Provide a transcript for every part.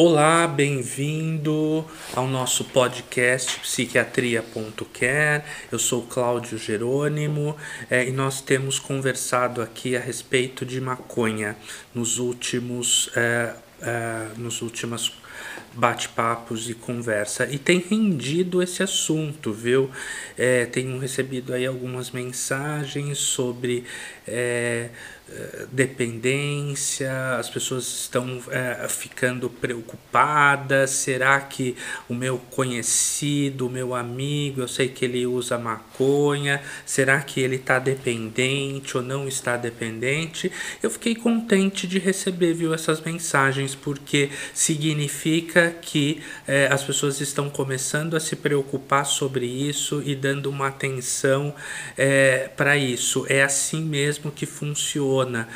Olá, bem-vindo ao nosso podcast psiquiatria.care. Eu sou Cláudio Jerônimo é, e nós temos conversado aqui a respeito de maconha nos últimos, é, é, nos últimos bate-papos e conversa e tem rendido esse assunto, viu? É, tenho recebido aí algumas mensagens sobre é, dependência, as pessoas estão é, ficando preocupadas. Será que o meu conhecido, o meu amigo, eu sei que ele usa maconha, será que ele está dependente ou não está dependente? Eu fiquei contente de receber viu, essas mensagens, porque significa que é, as pessoas estão começando a se preocupar sobre isso e dando uma atenção é, para isso. É assim mesmo que funciona funciona.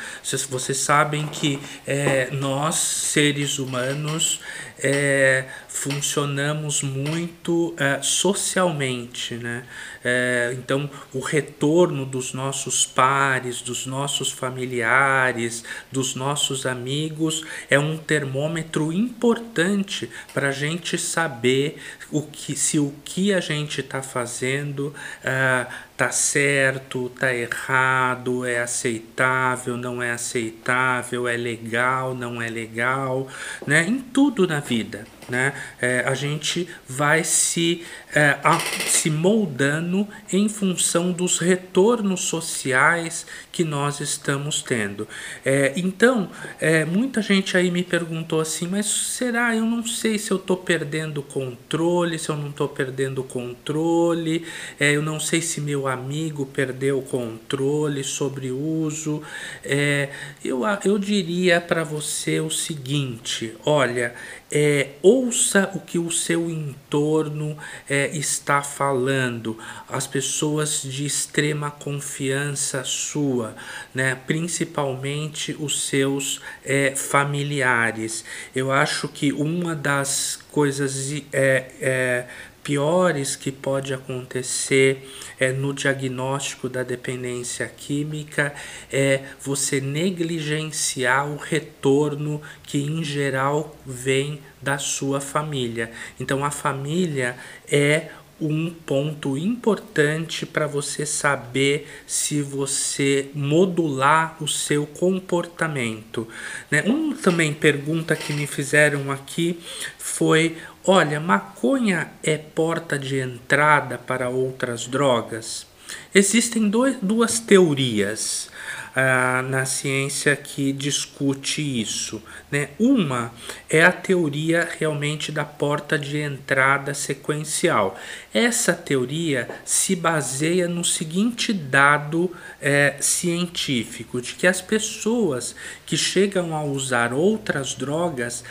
Vocês sabem que é, nós, seres humanos, é, funcionamos muito é, socialmente, né? É, então, o retorno dos nossos pares, dos nossos familiares, dos nossos amigos é um termômetro importante para a gente saber o que, se o que a gente está fazendo uh, tá certo, tá errado, é aceitável, não é aceitável, é legal, não é legal, né? Em tudo na vida né? É, a gente vai se, é, a, se moldando em função dos retornos sociais que nós estamos tendo. É, então, é, muita gente aí me perguntou assim, mas será? Eu não sei se eu estou perdendo controle, se eu não estou perdendo controle, é, eu não sei se meu amigo perdeu controle sobre uso. É, eu, eu diria para você o seguinte: olha, é, ouça o que o seu entorno é, está falando, as pessoas de extrema confiança sua, né, principalmente os seus é, familiares. Eu acho que uma das coisas é, é piores que pode acontecer é, no diagnóstico da dependência química é você negligenciar o retorno que em geral vem da sua família. Então a família é um ponto importante para você saber se você modular o seu comportamento. Né? Uma também pergunta que me fizeram aqui foi: olha, maconha é porta de entrada para outras drogas? Existem dois, duas teorias ah, na ciência que discute isso. Né? Uma é a teoria realmente da porta de entrada sequencial. Essa teoria se baseia no seguinte dado é, científico: de que as pessoas que chegam a usar outras drogas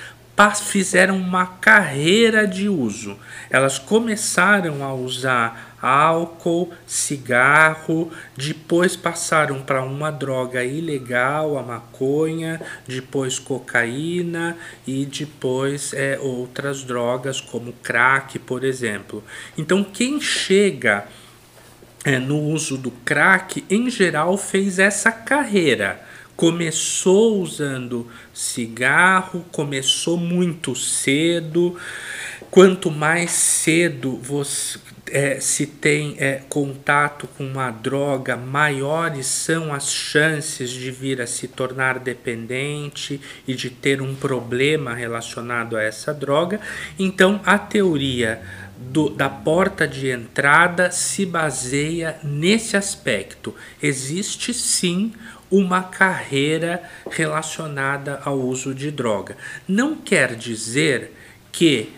fizeram uma carreira de uso. Elas começaram a usar álcool, cigarro, depois passaram para uma droga ilegal, a maconha, depois cocaína e depois é, outras drogas como crack, por exemplo. Então, quem chega é, no uso do crack, em geral, fez essa carreira começou usando cigarro, começou muito cedo. Quanto mais cedo você é, se tem é, contato com uma droga, maiores são as chances de vir a se tornar dependente e de ter um problema relacionado a essa droga. Então, a teoria do, da porta de entrada se baseia nesse aspecto. Existe sim uma carreira relacionada ao uso de droga. Não quer dizer que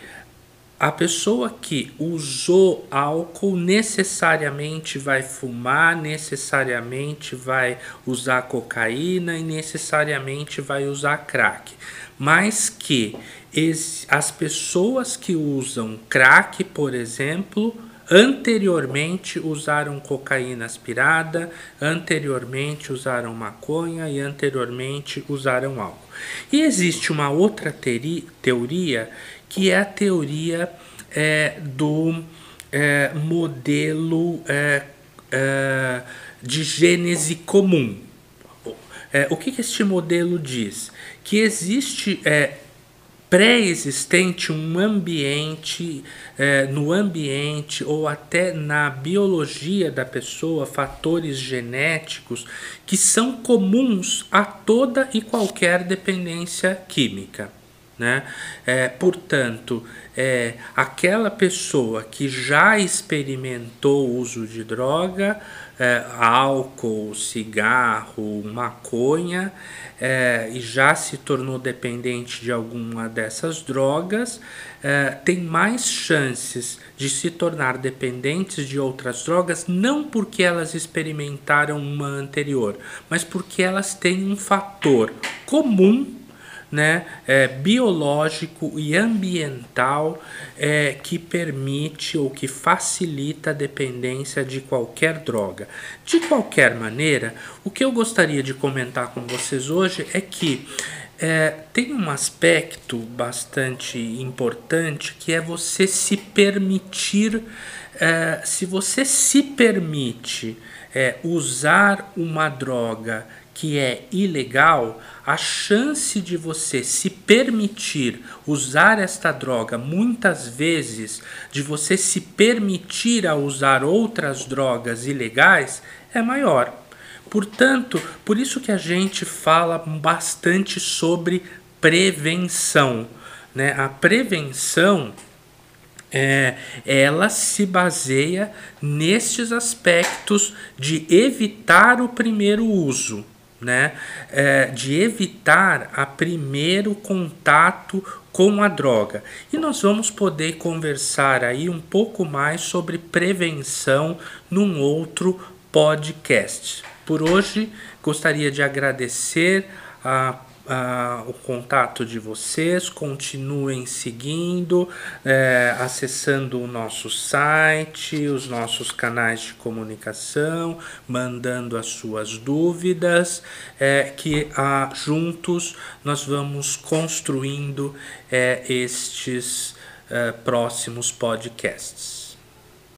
a pessoa que usou álcool necessariamente vai fumar, necessariamente vai usar cocaína e necessariamente vai usar crack, mas que as pessoas que usam crack, por exemplo, anteriormente usaram cocaína aspirada, anteriormente usaram maconha e anteriormente usaram álcool. E existe uma outra teoria que é a teoria é, do é, modelo é, é de gênese comum. É, o que, que este modelo diz? Que existe é, pré-existente um ambiente, é, no ambiente ou até na biologia da pessoa, fatores genéticos que são comuns a toda e qualquer dependência química. Né? É, portanto, é, aquela pessoa que já experimentou o uso de droga, é, álcool, cigarro, maconha é, e já se tornou dependente de alguma dessas drogas, é, tem mais chances de se tornar dependentes de outras drogas, não porque elas experimentaram uma anterior, mas porque elas têm um fator comum né, é, biológico e ambiental é, que permite ou que facilita a dependência de qualquer droga. De qualquer maneira, o que eu gostaria de comentar com vocês hoje é que é, tem um aspecto bastante importante que é você se permitir, é, se você se permite é, usar uma droga que é ilegal, a chance de você se permitir usar esta droga muitas vezes, de você se permitir a usar outras drogas ilegais, é maior. Portanto, por isso que a gente fala bastante sobre prevenção. Né? A prevenção é, ela se baseia nestes aspectos de evitar o primeiro uso né, é, de evitar a primeiro contato com a droga. E nós vamos poder conversar aí um pouco mais sobre prevenção num outro podcast. Por hoje, gostaria de agradecer a o contato de vocês, continuem seguindo, é, acessando o nosso site, os nossos canais de comunicação, mandando as suas dúvidas, é, que uh, juntos nós vamos construindo é, estes uh, próximos podcasts.